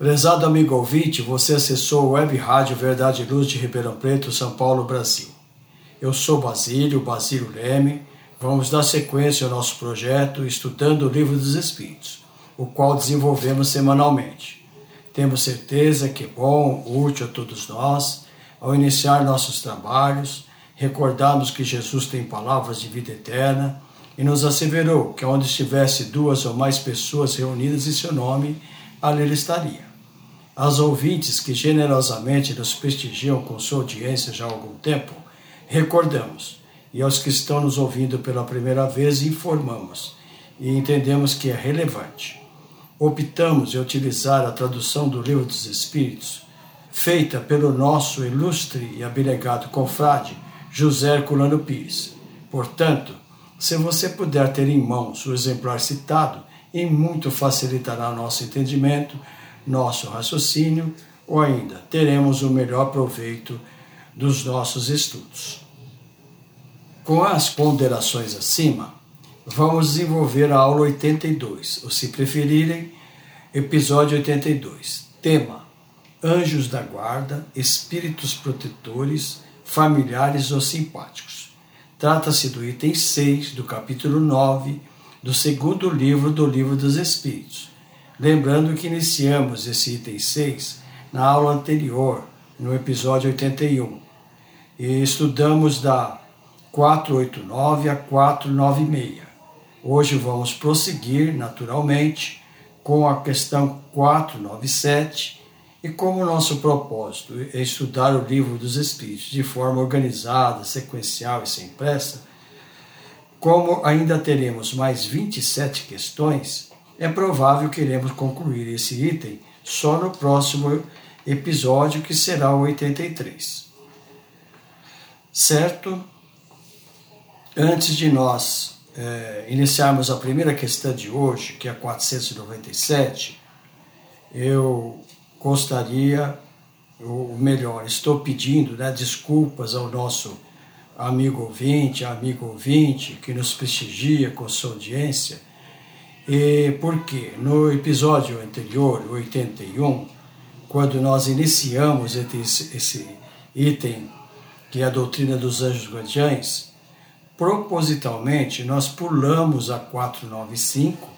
Prezado amigo ouvinte, você acessou o Web Rádio Verdade e Luz de Ribeirão Preto, São Paulo, Brasil. Eu sou Basílio, Basílio Leme. Vamos dar sequência ao nosso projeto Estudando o Livro dos Espíritos, o qual desenvolvemos semanalmente. Temos certeza que é bom, útil a todos nós, ao iniciar nossos trabalhos, recordarmos que Jesus tem palavras de vida eterna e nos asseverou que onde estivesse duas ou mais pessoas reunidas em seu nome, ali ele estaria. Aos ouvintes que generosamente nos prestigiam com sua audiência já há algum tempo, recordamos, e aos que estão nos ouvindo pela primeira vez, informamos e entendemos que é relevante. Optamos em utilizar a tradução do Livro dos Espíritos, feita pelo nosso ilustre e abnegado confrade José Herculano Pires. Portanto, se você puder ter em mãos o exemplar citado, e muito facilitará nosso entendimento nosso raciocínio ou ainda teremos o melhor proveito dos nossos estudos. Com as ponderações acima, vamos desenvolver a aula 82, ou se preferirem, episódio 82. Tema: Anjos da guarda, espíritos protetores, familiares ou simpáticos. Trata-se do item 6 do capítulo 9 do segundo livro do Livro dos Espíritos Lembrando que iniciamos esse item 6 na aula anterior, no episódio 81, e estudamos da 489 a 496. Hoje vamos prosseguir, naturalmente, com a questão 497 e como nosso propósito é estudar o livro dos Espíritos de forma organizada, sequencial e sem pressa, como ainda teremos mais 27 questões, é provável que iremos concluir esse item só no próximo episódio, que será o 83. Certo? Antes de nós é, iniciarmos a primeira questão de hoje, que é a 497, eu gostaria, ou melhor, estou pedindo né, desculpas ao nosso amigo ouvinte, amigo ouvinte, que nos prestigia com sua audiência e porque no episódio anterior, 81, quando nós iniciamos esse, item, que é a doutrina dos anjos guardiães, propositalmente nós pulamos a 495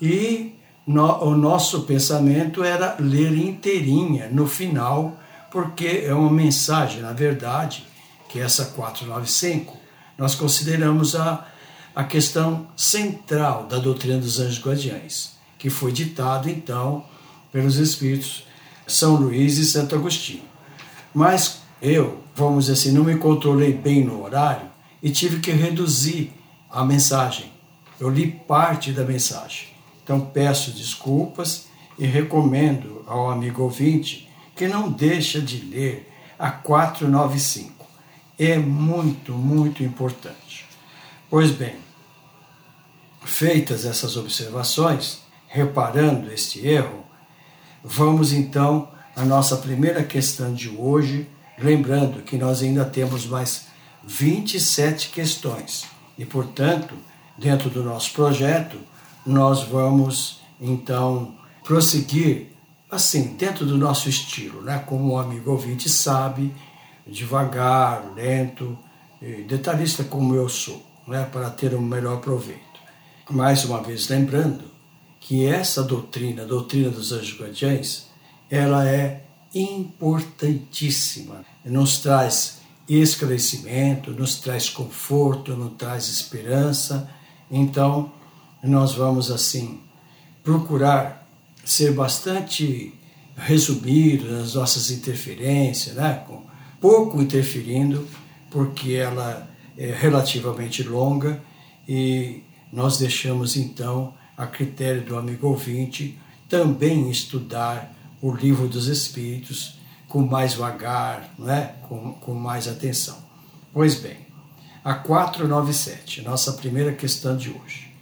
e no, o nosso pensamento era ler inteirinha no final, porque é uma mensagem, na verdade, que essa 495 nós consideramos a a questão central da doutrina dos anjos guardiães, que foi ditado então pelos espíritos São Luís e Santo Agostinho. Mas eu, vamos dizer assim, não me controlei bem no horário e tive que reduzir a mensagem. Eu li parte da mensagem. Então peço desculpas e recomendo ao amigo ouvinte que não deixa de ler a 495. É muito, muito importante. Pois bem, feitas essas observações, reparando este erro, vamos então à nossa primeira questão de hoje, lembrando que nós ainda temos mais 27 questões e, portanto, dentro do nosso projeto, nós vamos então prosseguir assim, dentro do nosso estilo, né? como o amigo ouvinte sabe, devagar, lento, detalhista como eu sou. né, para ter um melhor proveito. Mais uma vez lembrando que essa doutrina, a doutrina dos anjos guardiães, ela é importantíssima. Nos traz esclarecimento, nos traz conforto, nos traz esperança. Então, nós vamos assim procurar ser bastante resumido nas nossas interferências, né? Pouco interferindo, porque ela é relativamente longa e nós deixamos então a critério do amigo ouvinte também estudar o livro dos Espíritos com mais vagar, não é? com, com mais atenção. Pois bem, a 497, nossa primeira questão de hoje.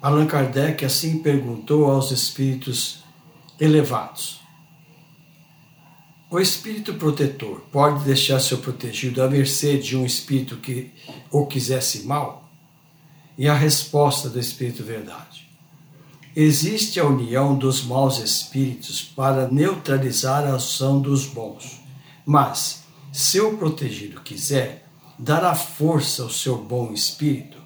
Allan Kardec assim perguntou aos espíritos elevados: O espírito protetor pode deixar seu protegido à mercê de um espírito que o quisesse mal? E a resposta do espírito verdade: Existe a união dos maus espíritos para neutralizar a ação dos bons. Mas, se o protegido quiser dar a força ao seu bom espírito,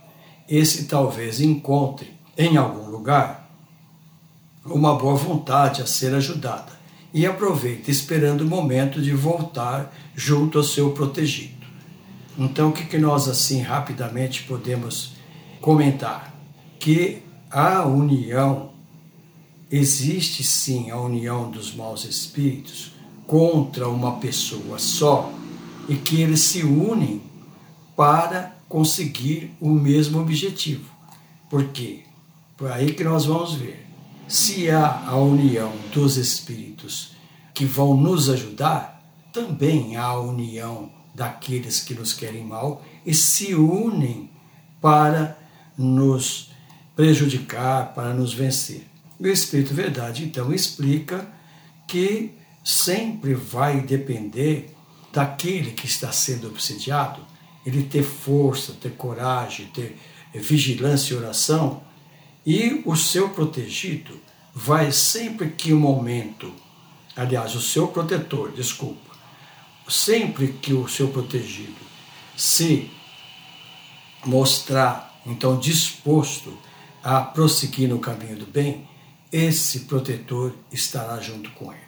esse talvez encontre, em algum lugar, uma boa vontade a ser ajudada e aproveite esperando o momento de voltar junto ao seu protegido. Então, o que, que nós assim rapidamente podemos comentar? Que a união, existe sim a união dos maus espíritos contra uma pessoa só e que eles se unem para conseguir o mesmo objetivo. Por quê? Por aí que nós vamos ver. Se há a união dos espíritos que vão nos ajudar, também há a união daqueles que nos querem mal e se unem para nos prejudicar, para nos vencer. O Espírito Verdade, então, explica que sempre vai depender daquele que está sendo obsidiado, ele ter força, ter coragem, ter vigilância e oração, e o seu protegido vai sempre que o momento, aliás, o seu protetor, desculpa, sempre que o seu protegido se mostrar, então, disposto a prosseguir no caminho do bem, esse protetor estará junto com ele.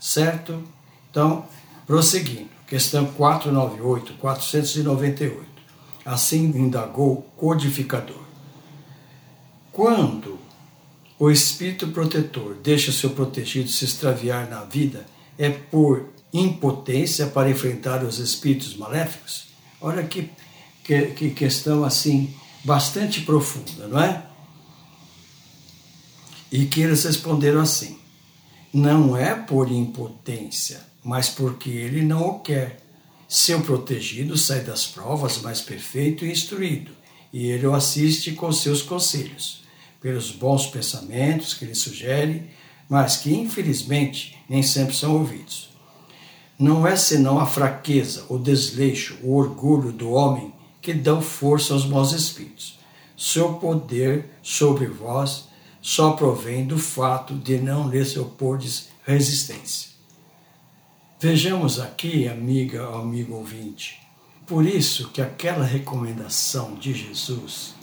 Certo? Então, prosseguindo. Questão 498, 498. Assim indagou o codificador. Quando o espírito protetor deixa seu protegido se extraviar na vida, é por impotência para enfrentar os espíritos maléficos? Olha que, que, que questão assim bastante profunda, não é? E que eles responderam assim: não é por impotência, mas porque ele não o quer. Seu protegido sai das provas mais perfeito e instruído, e ele o assiste com seus conselhos, pelos bons pensamentos que lhe sugere, mas que infelizmente nem sempre são ouvidos. Não é senão a fraqueza, o desleixo, o orgulho do homem que dão força aos maus espíritos. Seu poder sobre vós só provém do fato de não lhes opordes resistência. Vejamos aqui, amiga, amigo ouvinte, por isso que aquela recomendação de Jesus,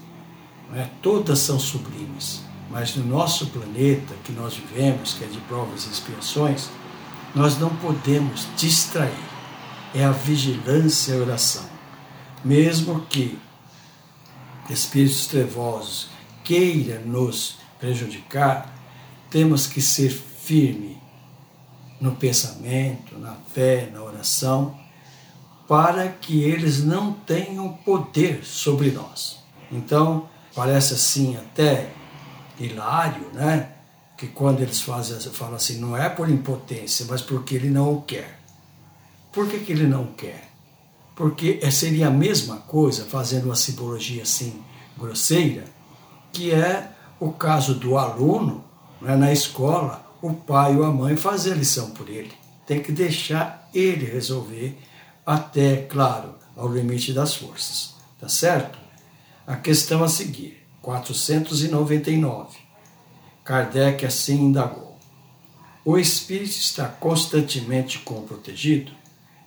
é, todas são sublimes, mas no nosso planeta que nós vivemos, que é de provas e expiações, nós não podemos distrair. É a vigilância e a oração. Mesmo que espíritos trevosos queiram nos prejudicar, temos que ser firme no pensamento, na fé, na oração, para que eles não tenham poder sobre nós. Então, parece assim até hilário, né? Que quando eles fazem, falam assim, não é por impotência, mas porque ele não o quer. Por que, que ele não quer? Porque seria a mesma coisa, fazendo uma simbologia assim grosseira, que é o caso do aluno, né, na escola, o pai ou a mãe fazer a lição por ele. Tem que deixar ele resolver, até, claro, ao limite das forças. Tá certo? A questão a seguir, 499. Kardec assim indagou. O espírito está constantemente protegido?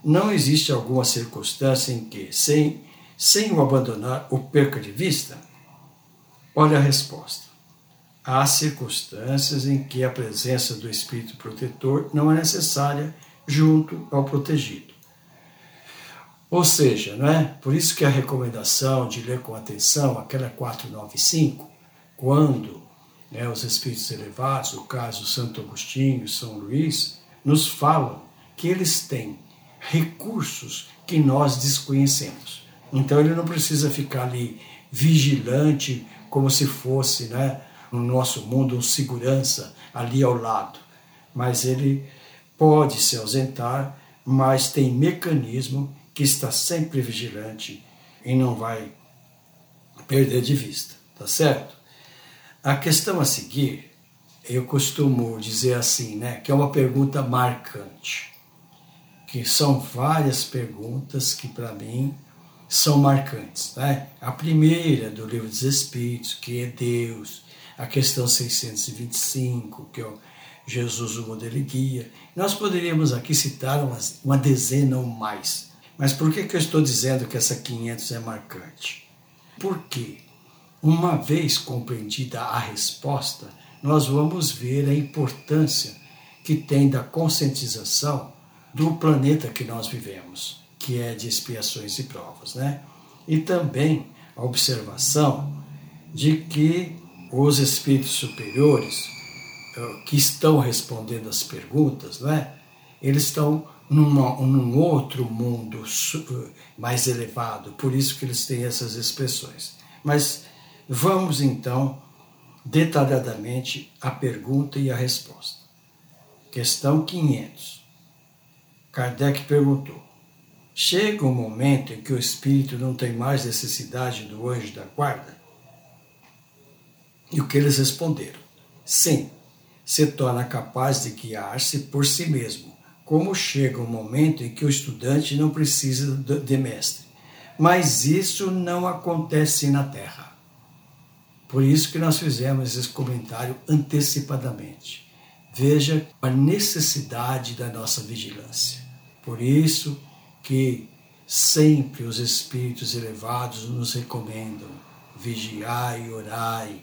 Não existe alguma circunstância em que, sem sem o abandonar ou perca de vista? Olha a resposta. Há circunstâncias em que a presença do espírito protetor não é necessária junto ao protegido. Ou seja, não é? por isso que a recomendação de ler com atenção aquela 495, quando né, os espíritos elevados, o caso Santo Agostinho São Luís, nos falam que eles têm recursos que nós desconhecemos. Então ele não precisa ficar ali vigilante como se fosse, né, no nosso mundo um segurança ali ao lado, mas ele pode se ausentar, mas tem mecanismo que está sempre vigilante e não vai perder de vista, tá certo? A questão a seguir, eu costumo dizer assim, né, que é uma pergunta marcante, que são várias perguntas que para mim são marcantes, né? A primeira do livro dos Espíritos, que é Deus, a questão 625, que é o Jesus, o modelo e guia. Nós poderíamos aqui citar uma, uma dezena ou mais. Mas por que, que eu estou dizendo que essa 500 é marcante? Porque, uma vez compreendida a resposta, nós vamos ver a importância que tem da conscientização do planeta que nós vivemos, que é de expiações e provas, né? E também a observação de que os espíritos superiores eh, que estão respondendo as perguntas, não é? Eles estão numa, num outro mundo eh, mais elevado, por isso que eles têm essas expressões. Mas vamos então detalhadamente a pergunta e a resposta. Questão 500. Kardec perguntou: Chega um momento em que o espírito não tem mais necessidade do anjo da guarda? E o que eles responderam? Sim, se torna capaz de guiar-se por si mesmo, como chega um momento em que o estudante não precisa de mestre. Mas isso não acontece na Terra. Por isso que nós fizemos esse comentário antecipadamente. Veja a necessidade da nossa vigilância. Por isso que sempre os espíritos elevados nos recomendam vigiai e orai,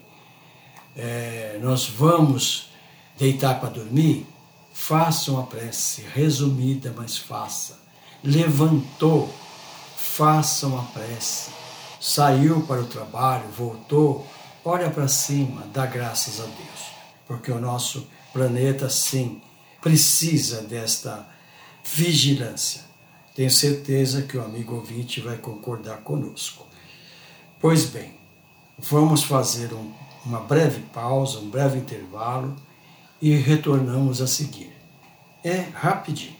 é, nós vamos deitar para dormir, faça uma prece resumida, mas faça. Levantou, faça uma prece. Saiu para o trabalho, voltou, olha para cima, dá graças a Deus. Porque o nosso planeta, sim, precisa desta vigilância. Tenho certeza que o amigo ouvinte vai concordar conosco. Pois bem, vamos fazer um uma breve pausa, um breve intervalo e retornamos a seguir. É rapidinho.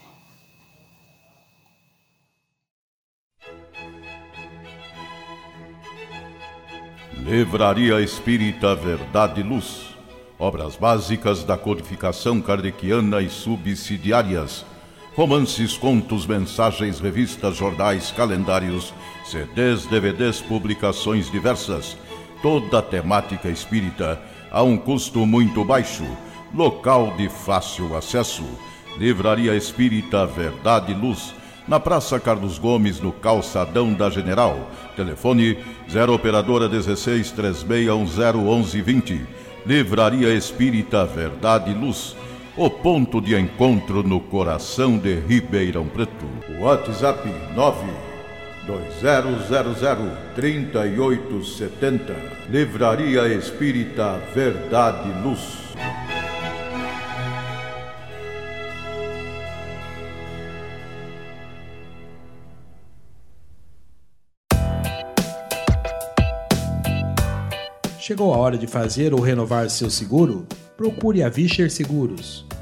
Livraria Espírita Verdade e Luz. Obras básicas da codificação kardeciana e subsidiárias. Romances, contos, mensagens, revistas, jornais, calendários, CDs, DVDs, publicações diversas toda a temática espírita a um custo muito baixo, local de fácil acesso. Livraria Espírita Verdade e Luz, na Praça Carlos Gomes, no Calçadão da General. Telefone 0 Operadora 16 3610 Livraria Espírita Verdade e Luz. O ponto de encontro no coração de Ribeirão Preto. WhatsApp 9 2000-3870. Livraria Espírita Verdade Luz. Chegou a hora de fazer ou renovar seu seguro? Procure a Vischer Seguros,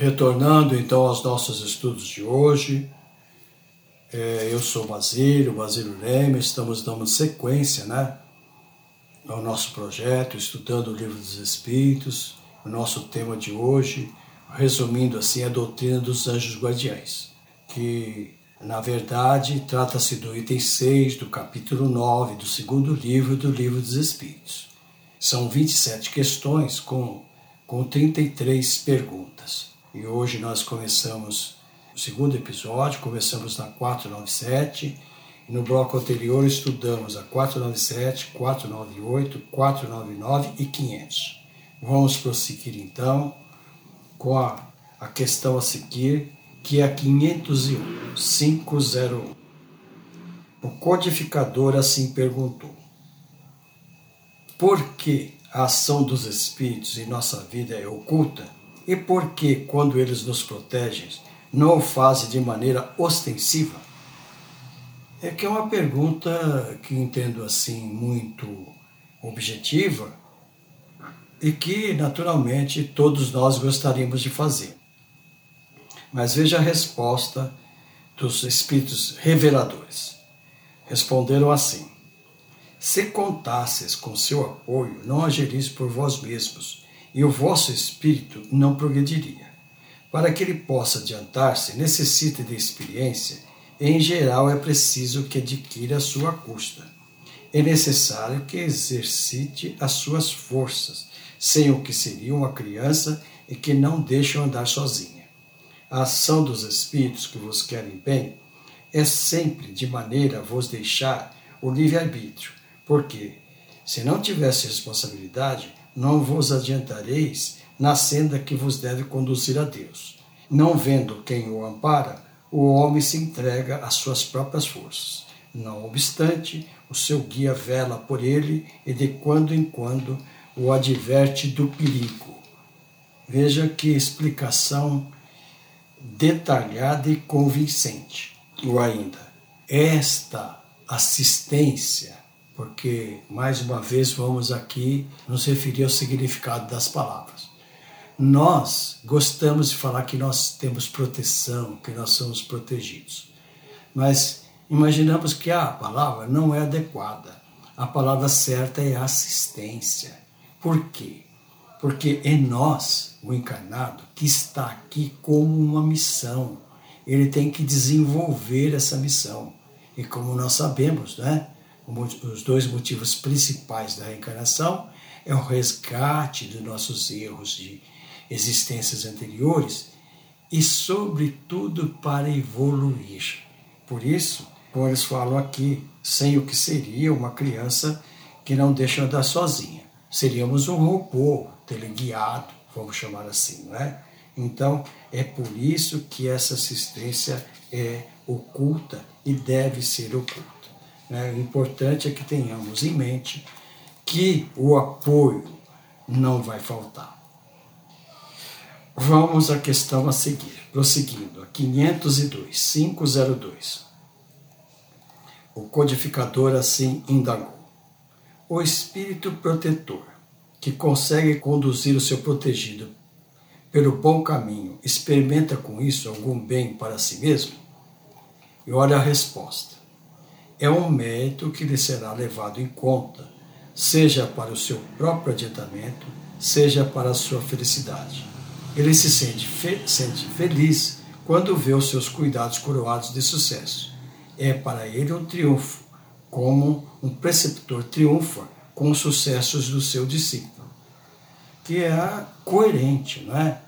Retornando então aos nossos estudos de hoje, É, eu sou Basílio, Basílio Leme, estamos dando sequência né, ao nosso projeto, estudando o Livro dos Espíritos. O nosso tema de hoje, resumindo assim, é a doutrina dos anjos guardiães, que na verdade trata-se do item 6 do capítulo 9 do segundo livro do Livro dos Espíritos. São 27 questões com, com 33 perguntas. E hoje nós começamos o segundo episódio, começamos na 497 e no bloco anterior estudamos a 497, 498, 499 e 500. Vamos prosseguir então com a, a questão a seguir, que é a 501, 501. O codificador assim perguntou: Por que a ação dos espíritos em nossa vida é oculta? E por que, quando eles nos protegem, não o fazem de maneira ostensiva? É que é uma pergunta que entendo assim muito objetiva e que naturalmente todos nós gostaríamos de fazer. Mas veja a resposta dos espíritos reveladores. Responderam assim: Se contasses com seu apoio, não agiris por vós mesmos, e o vosso espírito não progrediria. Para que ele possa adiantar-se, necessita de experiência, e em geral é preciso que adquira a sua custa. É necessário que exercite as suas forças, sem o que seria uma criança e que não deixa andar sozinha. A ação dos espíritos que vos querem bem é sempre de maneira a vos deixar o livre-arbítrio, porque, se não tivesse responsabilidade, não vos adiantareis na senda que vos deve conduzir a Deus. Não vendo quem o ampara, o homem se entrega às suas próprias forças. Não obstante, o seu guia vela por ele e de quando em quando o adverte do perigo. Veja que explicação detalhada e convincente. Ou ainda, esta assistência porque mais uma vez vamos aqui nos referir ao significado das palavras. Nós gostamos de falar que nós temos proteção, que nós somos protegidos, mas imaginamos que a palavra não é adequada. A palavra certa é assistência. Por quê? Porque é nós, o encarnado, que está aqui como uma missão. Ele tem que desenvolver essa missão. E como nós sabemos, né? Os dois motivos principais da reencarnação é o resgate dos nossos erros de existências anteriores e, sobretudo, para evoluir. Por isso, eles falam aqui, sem o que seria uma criança que não deixa andar sozinha. Seríamos um robô teleguiado, vamos chamar assim, não é? Então, é por isso que essa assistência é oculta e deve ser oculta. Né? O importante é que tenhamos em mente que o apoio não vai faltar. Vamos à questão a seguir, prosseguindo, a 502, 502. O codificador assim indagou. O espírito protetor, que consegue conduzir o seu protegido pelo bom caminho, experimenta com isso algum bem para si mesmo? E olha a resposta é um mérito que lhe será levado em conta, seja para o seu próprio adiantamento, seja para a sua felicidade. Ele se sente, fe sente feliz quando vê os seus cuidados coroados de sucesso. É para ele um triunfo, como um preceptor triunfa com os sucessos do seu discípulo. Que é coerente, não é?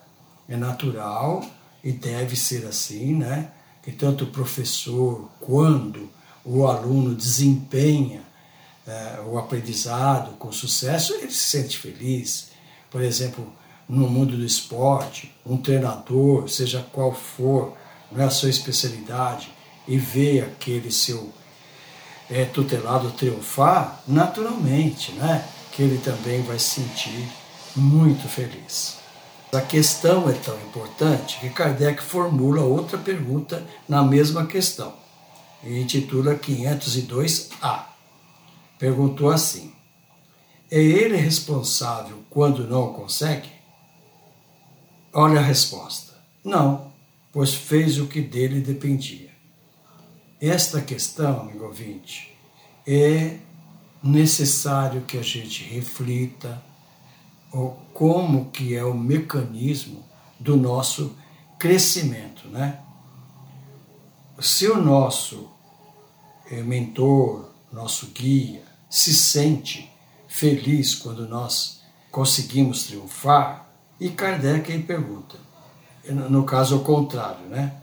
É natural e deve ser assim, né? Que tanto o professor quando o aluno desempenha é, o aprendizado com sucesso, ele se sente feliz. Por exemplo, no mundo do esporte, um treinador, seja qual for, não é a sua especialidade, e vê aquele seu é, tutelado triunfar, naturalmente, né, que ele também vai se sentir muito feliz. A questão é tão importante que Kardec formula outra pergunta na mesma questão e intitula 502A. Perguntou assim: É ele responsável quando não consegue? Olha a resposta: Não, pois fez o que dele dependia. esta questão, amigo ouvinte, é necessário que a gente reflita como que é o mecanismo do nosso crescimento, né? Se o nosso mentor, nosso guia, se sente feliz quando nós conseguimos triunfar, e Kardec aí pergunta, no caso ao contrário, né?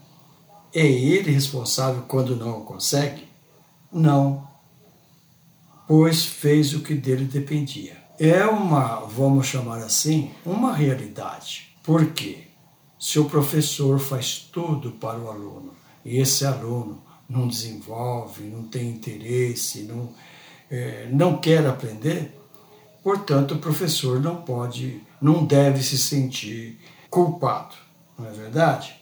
É ele responsável quando não consegue? Não, pois fez o que dele dependia. É uma, vamos chamar assim, uma realidade. Por quê? Se o professor faz tudo para o aluno e esse aluno não desenvolve, não tem interesse, não, é, não quer aprender, portanto o professor não pode, não deve se sentir culpado, não é verdade?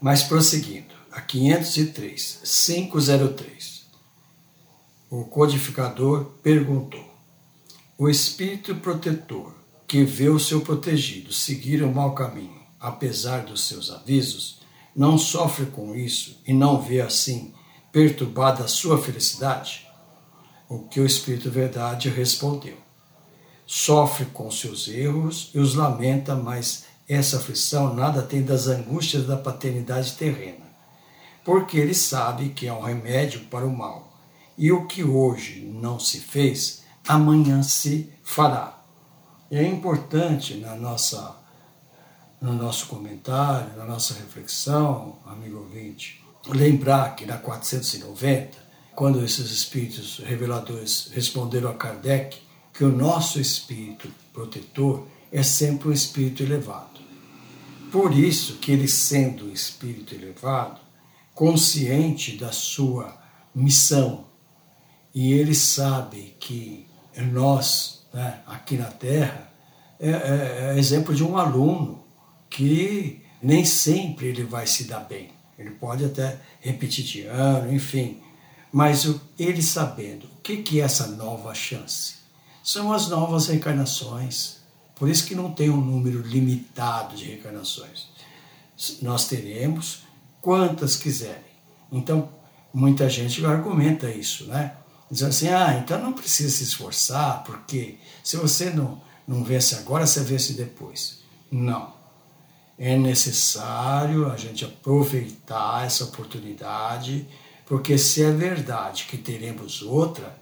Mas prosseguindo, a 503, 503, o codificador perguntou: o espírito protetor que vê o seu protegido seguir o mau caminho, apesar dos seus avisos, não sofre com isso e não vê assim perturbada a sua felicidade? O que o Espírito Verdade respondeu: Sofre com seus erros e os lamenta, mas essa aflição nada tem das angústias da paternidade terrena, porque ele sabe que é um remédio para o mal, e o que hoje não se fez, amanhã se fará. E é importante na nossa, no nosso comentário, na nossa reflexão, amigo ouvinte, lembrar que na 490, quando esses espíritos reveladores responderam a Kardec que o nosso espírito protetor é sempre um espírito elevado. Por isso que ele, sendo um espírito elevado, consciente da sua missão, e ele sabe que nós, né, aqui na Terra, é, é, é exemplo de um aluno que nem sempre ele vai se dar bem. Ele pode até repetir de ano, enfim. Mas ele sabendo o que, que é essa nova chance, são as novas reencarnações por isso que não tem um número limitado de reencarnações. Nós teremos quantas quiserem. Então, muita gente argumenta isso, né? Diz assim, ah, então não precisa se esforçar, porque se você não, não vence agora, você vence depois. Não. É necessário a gente aproveitar essa oportunidade, porque se é verdade que teremos outra,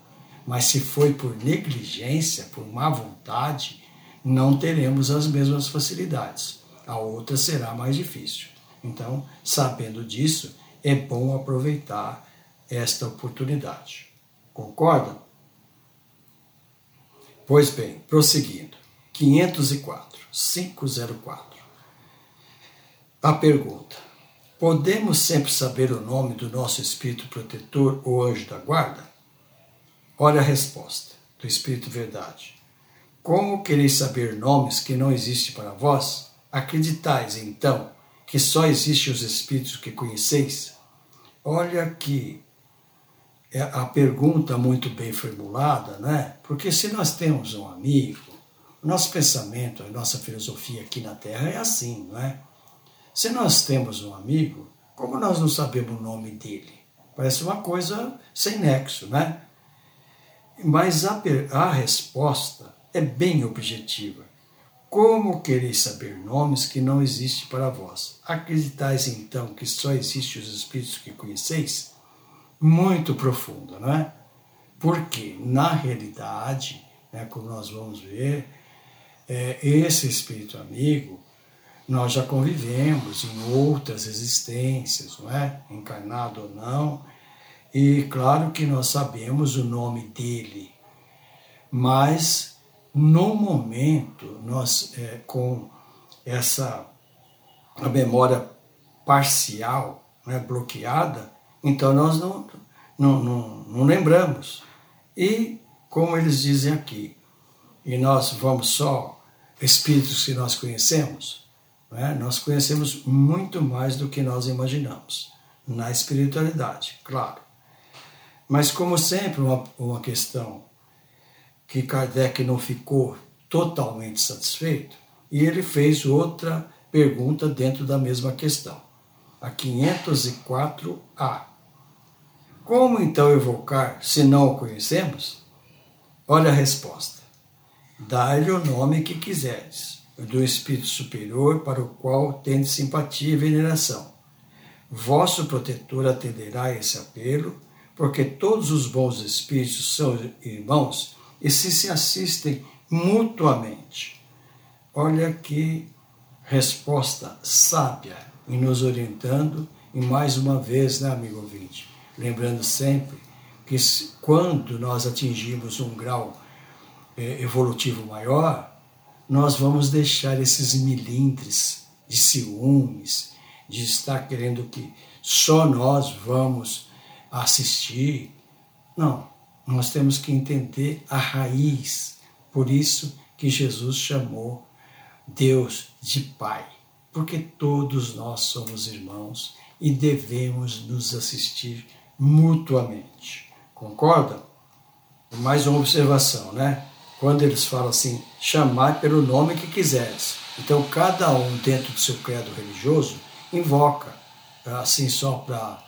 mas se foi por negligência, por má vontade, não teremos as mesmas facilidades. A outra será mais difícil. Então, sabendo disso, é bom aproveitar esta oportunidade. Concordam? Pois bem, prosseguindo. 504, 504. A pergunta: Podemos sempre saber o nome do nosso espírito protetor ou anjo da guarda? Olha a resposta do Espírito Verdade. Como quereis saber nomes que não existem para vós? Acreditais, então, que só existem os espíritos que conheceis? Olha aqui é a pergunta muito bem formulada, né? Porque se nós temos um amigo, o nosso pensamento, a nossa filosofia aqui na Terra é assim, não é? Se nós temos um amigo, como nós não sabemos o nome dele? Parece uma coisa sem nexo, né? Mas a, a resposta é bem objetiva. Como quereis saber nomes que não existem para vós? Acreditais então que só existem os espíritos que conheceis? Muito profunda, não é? Porque, na realidade, né, como nós vamos ver, é, esse espírito amigo, nós já convivemos em outras existências, não é? Encarnado ou não, e claro que nós sabemos o nome dele, mas no momento, nós, é, com essa a memória parcial né, bloqueada, então nós não, não, não, não lembramos. E, como eles dizem aqui, e nós vamos só espíritos que nós conhecemos, né, nós conhecemos muito mais do que nós imaginamos, na espiritualidade, claro. Mas, como sempre, uma, uma questão que Kardec não ficou totalmente satisfeito e ele fez outra pergunta dentro da mesma questão. a 504A. Como então evocar se não o conhecemos? Olha a resposta. Dá-lhe o nome que quiseres, do Espírito Superior para o qual tendes simpatia e veneração. Vosso protetor atenderá esse apelo, porque todos os bons espíritos são irmãos e se, se assistem mutuamente. Olha que resposta sábia e nos orientando, e mais uma vez, né, amigo ouvinte? Lembrando sempre que quando nós atingimos um grau é, evolutivo maior, nós vamos deixar esses milindres de ciúmes, de estar querendo que só nós vamos assistir. Não, nós temos que entender a raiz. Por isso que Jesus chamou Deus de Pai, porque todos nós somos irmãos e devemos nos assistir mutuamente. Concorda? Mais uma observação, né? Quando eles falam assim, chamar pelo nome que quiseres. Então, cada um dentro do seu credo religioso invoca, assim, só para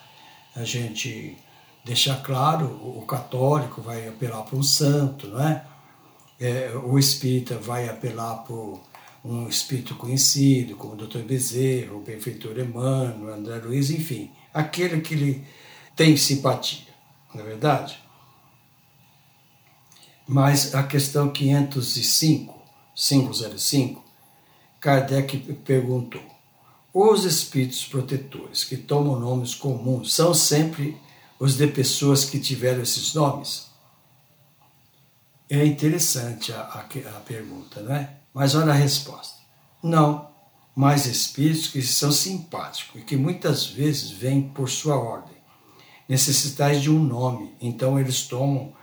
a gente deixar claro: o católico vai apelar para um santo, não é? é o espírita vai apelar por um espírito conhecido, como o Dr. Bezerra, o benfeitor Emmanuel, André Luiz, enfim, aquele que lhe tem simpatia, não é verdade? Mas a questão 505, 505, Kardec perguntou: os espíritos protetores que tomam nomes comuns são sempre os de pessoas que tiveram esses nomes? É interessante a, a, a pergunta, né? Mas olha a resposta. Não, mas espíritos que são simpáticos e que muitas vezes vêm por sua ordem. Necessitais de um nome, então eles tomam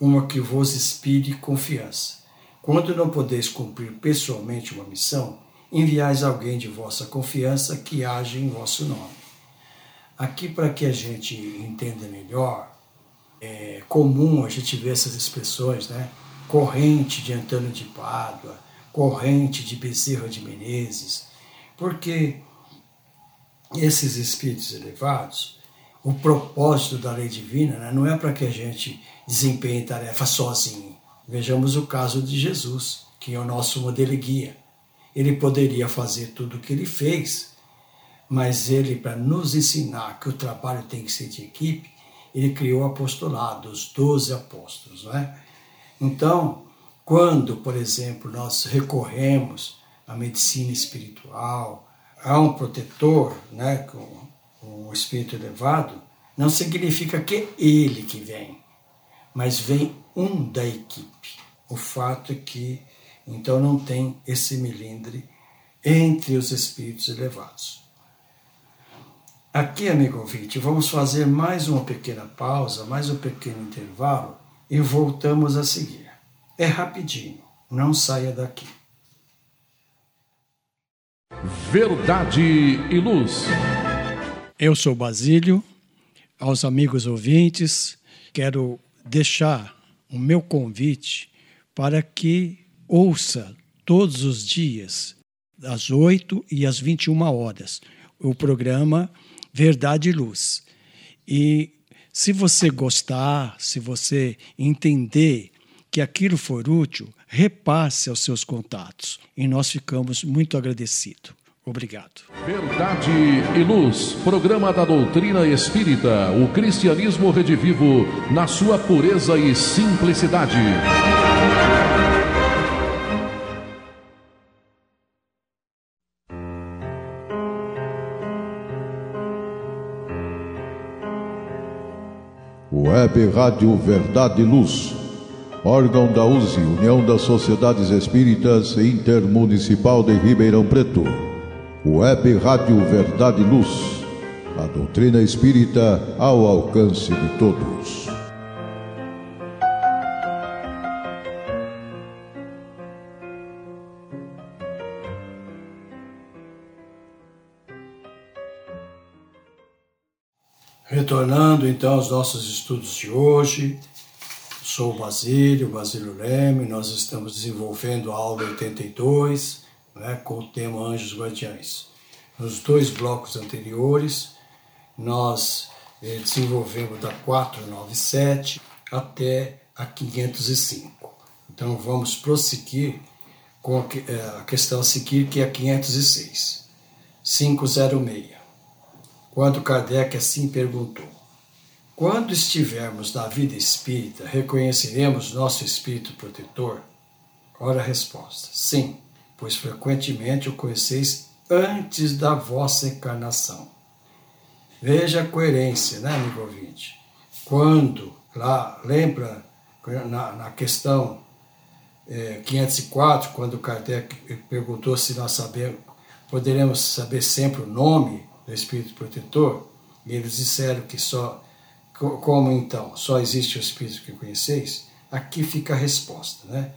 uma que vos inspire confiança. Quando não podeis cumprir pessoalmente uma missão, enviais alguém de vossa confiança que age em vosso nome. Aqui, para que a gente entenda melhor, é comum a gente ver essas expressões, né? Corrente de Antônio de Pádua, corrente de Bezerra de Menezes, porque esses espíritos elevados, o propósito da lei divina né, não é para que a gente desempenhe tarefa sozinho. Vejamos o caso de Jesus, que é o nosso modelo guia. Ele poderia fazer tudo o que ele fez, mas ele, para nos ensinar que o trabalho tem que ser de equipe, ele criou o apostolado, os doze apóstolos. Não é? Então, quando, por exemplo, nós recorremos à medicina espiritual, a um protetor, né, com um espírito elevado, não significa que é ele que vem, mas vem um da equipe. O fato é que então não tem esse milindre entre os espíritos elevados. Aqui, amigo ouvinte, vamos fazer mais uma pequena pausa, mais um pequeno intervalo e voltamos a seguir. É rapidinho, não saia daqui. Verdade e Luz. Eu sou Basílio, aos amigos ouvintes, quero deixar o meu convite para que ouça todos os dias, às 8 e às 21 horas, o programa Verdade e Luz. E se você gostar, se você entender que aquilo for útil, repasse aos seus contatos. E nós ficamos muito agradecidos. Obrigado. Verdade e Luz, programa da doutrina espírita, o cristianismo redivivo na sua pureza e simplicidade. Web Rádio Verdade e Luz órgão da USE, União das Sociedades Espíritas Intermunicipal de Ribeirão Preto. Web Rádio Verdade e Luz. A doutrina espírita ao alcance de todos. Retornando então aos nossos estudos de hoje, Sou o Basílio, Basílio Leme, nós estamos desenvolvendo a aula 82 né, com o tema Anjos Guardiães. Nos dois blocos anteriores, nós eh, desenvolvemos da 497 até a 505. Então vamos prosseguir com a eh, questão a seguir, que é a 506. 506. Quando Kardec assim perguntou: Quando estivermos na vida espírita, reconheceremos nosso espírito protetor? Ora a resposta: Sim, pois frequentemente o conheceis antes da vossa encarnação. Veja a coerência, né, amigo ouvinte? Quando, lá, lembra na, na questão é, 504, quando Kardec perguntou se nós sabemos, poderemos saber sempre o nome do Espírito Protetor, e eles disseram que só, como então, só existe o Espírito que conheceis, aqui fica a resposta, né?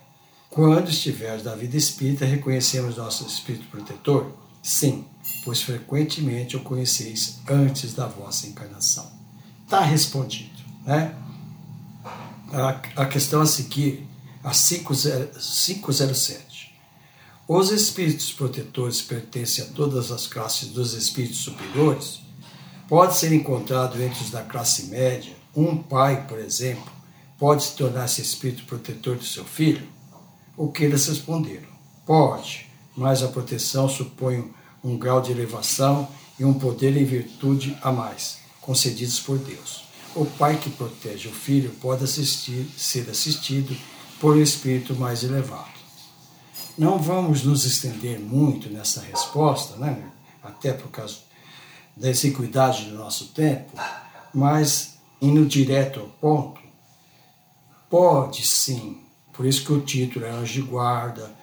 Quando estiveres da vida espírita, reconhecemos nosso Espírito Protetor? Sim, pois frequentemente o conheceis antes da vossa encarnação. Está respondido, né? A, a questão a seguir, a 507. Os espíritos protetores pertencem a todas as classes dos espíritos superiores? Pode ser encontrado entre os da classe média. Um pai, por exemplo, pode se tornar-se espírito protetor do seu filho? O que eles responderam? Pode, mas a proteção supõe um grau de elevação e um poder em virtude a mais, concedidos por Deus. O pai que protege o filho pode assistir, ser assistido por um espírito mais elevado. Não vamos nos estender muito nessa resposta, né? até por causa da exiguidade do nosso tempo, mas indo direto ao ponto, pode sim, por isso que o título é Anjo de Guarda,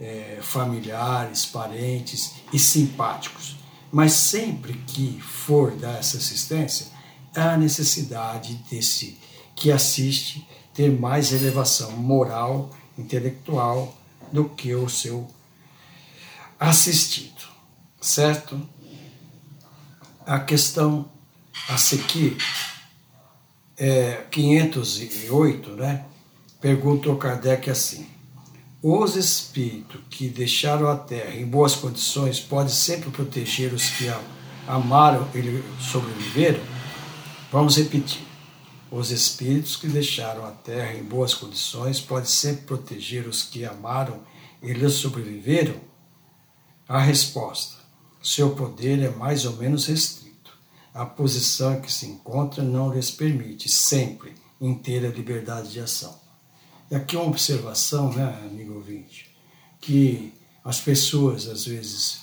é, familiares, parentes e simpáticos. Mas sempre que for dar essa assistência, há necessidade desse que assiste ter mais elevação moral, intelectual do que o seu assistido, certo? A questão a seguir é 508, né? Perguntou Kardec assim: Os espíritos que deixaram a Terra em boas condições podem sempre proteger os que amaram e sobreviveram? Vamos repetir. Os espíritos que deixaram a terra em boas condições podem sempre proteger os que amaram e sobreviveram? A resposta: seu poder é mais ou menos restrito. A posição em que se encontra não lhes permite sempre inteira liberdade de ação. E aqui uma observação, né, amigo ouvinte, que as pessoas, às vezes,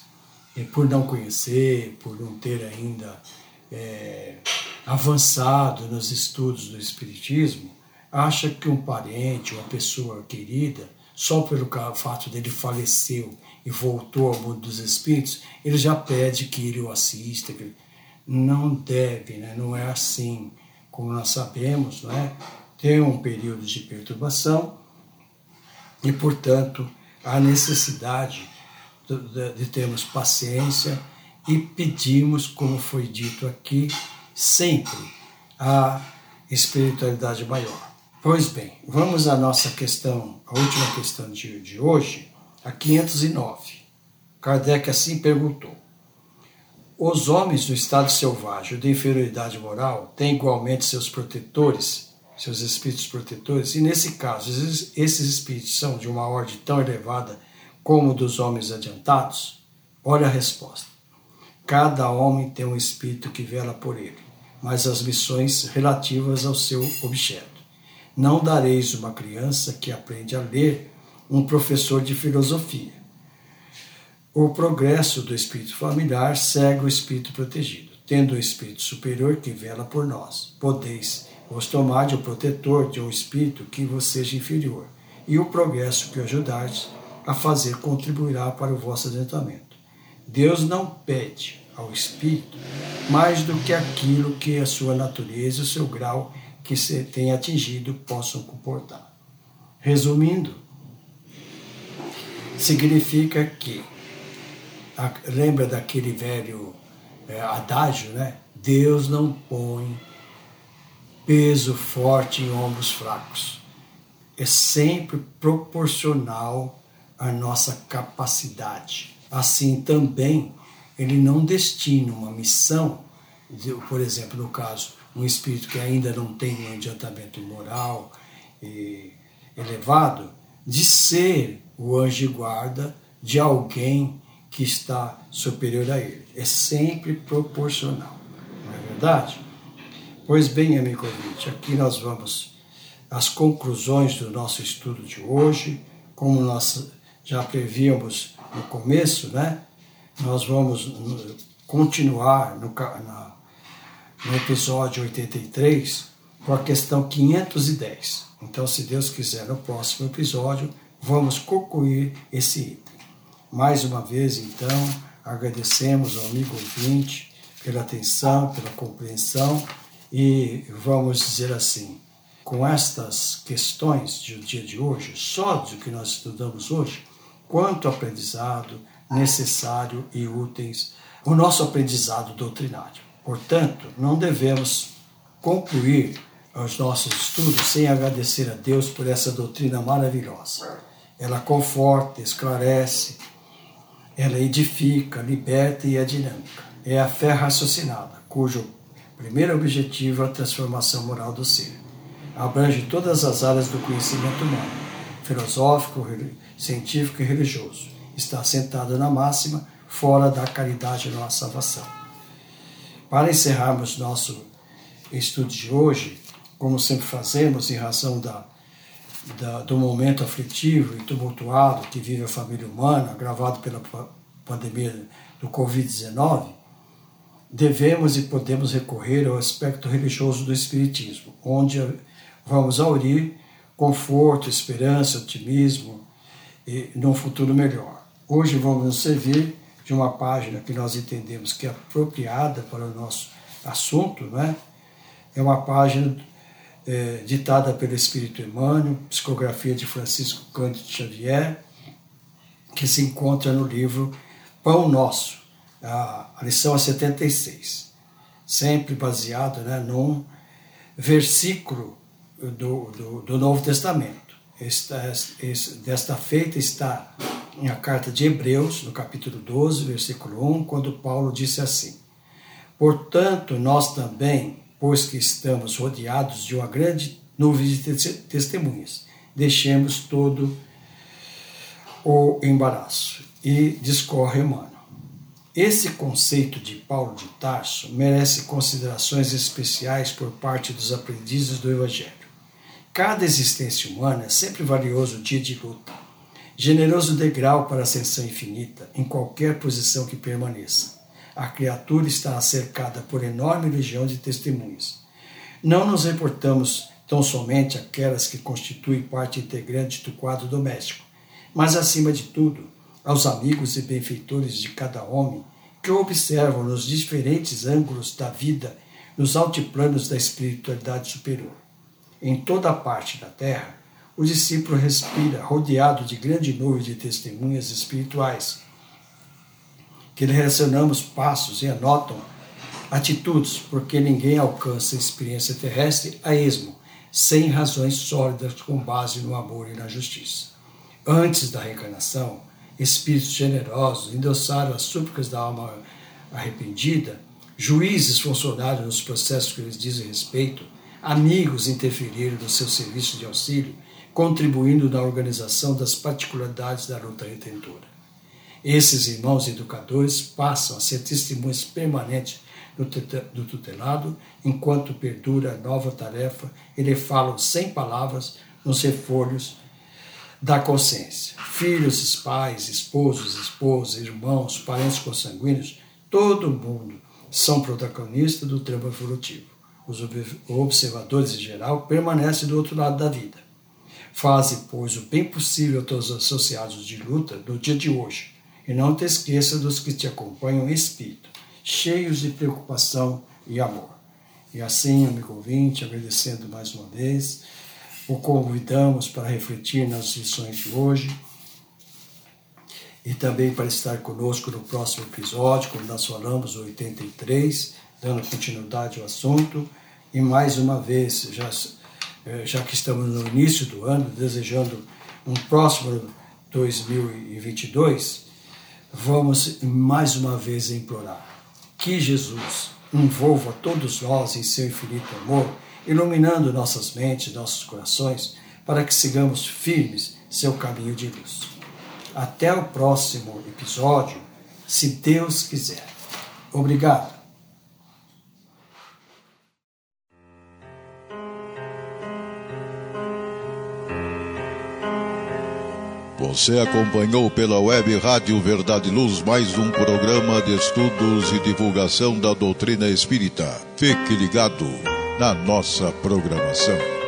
por não conhecer, por não ter ainda é, avançado nos estudos do Espiritismo, acha que um parente, uma pessoa querida, só pelo fato dele faleceu e voltou ao mundo dos espíritos, ele já pede que ele o assista. Não deve, né? não é assim. Como nós sabemos, não é? Tem um período de perturbação e, portanto, há necessidade de, de termos paciência e pedimos, como foi dito aqui, sempre a espiritualidade maior. Pois bem, vamos à nossa questão, a última questão de, de hoje, a 509. Kardec assim perguntou: Os homens do estado selvagem de inferioridade moral têm igualmente seus protetores, seus espíritos protetores? E nesse caso, esses espíritos são de uma ordem tão elevada como dos homens adiantados? Olha a resposta. Cada homem tem um espírito que vela por ele, mas as missões relativas ao seu objeto. Não dareis uma criança que aprende a ler um professor de filosofia. O progresso do espírito familiar segue o espírito protegido, tendo o espírito superior que vela por nós. Podeis vos tomar de um protetor de um espírito que vos seja inferior, e o progresso que o ajudardes a fazer contribuirá para o vosso adiantamento. Deus não pede ao espírito mais do que aquilo que a sua natureza e o seu grau que se tem atingido possam comportar. Resumindo, significa que, lembra daquele velho é, adágio, né? Deus não põe peso forte em ombros fracos. É sempre proporcional à nossa capacidade. Assim também ele não destina uma missão, por exemplo, no caso, um espírito que ainda não tem um adiantamento moral elevado, de ser o anjo guarda de alguém que está superior a ele. É sempre proporcional, não é verdade? Pois bem, amigo ouvinte, aqui nós vamos às conclusões do nosso estudo de hoje, como nós já prevíamos no começo, né? Nós vamos continuar no, na, no episódio 83 com a questão 510. Então, se Deus quiser, no próximo episódio, vamos concluir esse item. Mais uma vez, então, agradecemos ao amigo ouvinte pela atenção, pela compreensão e vamos dizer assim, com estas questões do dia de hoje, só do que nós estudamos hoje, quanto aprendizado necessário e úteis o nosso aprendizado doutrinário. Portanto, não devemos concluir os nossos estudos sem agradecer a Deus por essa doutrina maravilhosa. Ela conforta, esclarece, ela edifica, liberta e é dinâmica. É a fé raciocinada, cujo primeiro objetivo é a transformação moral do ser. Abrange todas as áreas do conhecimento humano, filosófico, científico e religioso. Está assentado na máxima, fora da caridade e nossa salvação. Para encerrarmos nosso estudo de hoje, como sempre fazemos, em razão da, da, do momento aflitivo e tumultuado que vive a família humana, agravado pela pandemia do Covid-19, devemos e podemos recorrer ao aspecto religioso do Espiritismo, onde vamos aurir conforto, esperança, otimismo e num futuro melhor. Hoje vamos nos servir de uma página que nós entendemos que é apropriada para o nosso assunto, né? É uma página é, ditada pelo Espírito Emmanuel, psicografia de Francisco Cândido Xavier, que se encontra no livro Pão Nosso, a, a lição a 76, sempre baseado né, num versículo do, do, do Novo Testamento. Esta, desta feita está na carta de Hebreus, no capítulo 12, versículo 1, quando Paulo disse assim: Portanto, nós também, pois que estamos rodeados de uma grande nuvem de testemunhas, deixemos todo o embaraço. E discorre Emmanuel. Esse conceito de Paulo de Tarso merece considerações especiais por parte dos aprendizes do Evangelho. Cada existência humana é sempre valioso dia de luta, generoso degrau para a ascensão infinita, em qualquer posição que permaneça a criatura está cercada por enorme legião de testemunhas. Não nos reportamos tão somente aquelas que constituem parte integrante do quadro doméstico, mas, acima de tudo, aos amigos e benfeitores de cada homem que observam nos diferentes ângulos da vida, nos altiplanos da espiritualidade superior. Em toda parte da terra, o discípulo respira rodeado de grande nuvem de testemunhas espirituais que relacionamos passos e anotam atitudes, porque ninguém alcança a experiência terrestre a esmo, sem razões sólidas com base no amor e na justiça. Antes da reencarnação, espíritos generosos endossaram as súplicas da alma arrependida, juízes funcionaram nos processos que lhes dizem respeito, amigos interferiram no seu serviço de auxílio, contribuindo na organização das particularidades da luta retentora. Esses irmãos educadores passam a ser testemunhas permanentes do tutelado, enquanto perdura a nova tarefa, eles falam sem palavras nos refolhos da consciência. Filhos, pais, esposos, esposas, irmãos, parentes consanguíneos, todo mundo são protagonistas do trama evolutivo. Os observadores em geral permanecem do outro lado da vida. Fazem, pois, o bem possível a todos os associados de luta do dia de hoje, e não te esqueça dos que te acompanham em espírito, cheios de preocupação e amor. E assim, amigo ouvinte, agradecendo mais uma vez, o convidamos para refletir nas lições de hoje e também para estar conosco no próximo episódio, quando nós falamos o 83, dando continuidade ao assunto. E mais uma vez, já, eh, já que estamos no início do ano, desejando um próximo 2022, vamos mais uma vez implorar que Jesus envolva todos nós em seu infinito amor, iluminando nossas mentes, nossos corações, para que sigamos firmes seu caminho de luz. Até o próximo episódio, se Deus quiser. Obrigado. Você acompanhou pela web Rádio Verdade Luz mais um programa de estudos e divulgação da doutrina espírita. Fique ligado na nossa programação.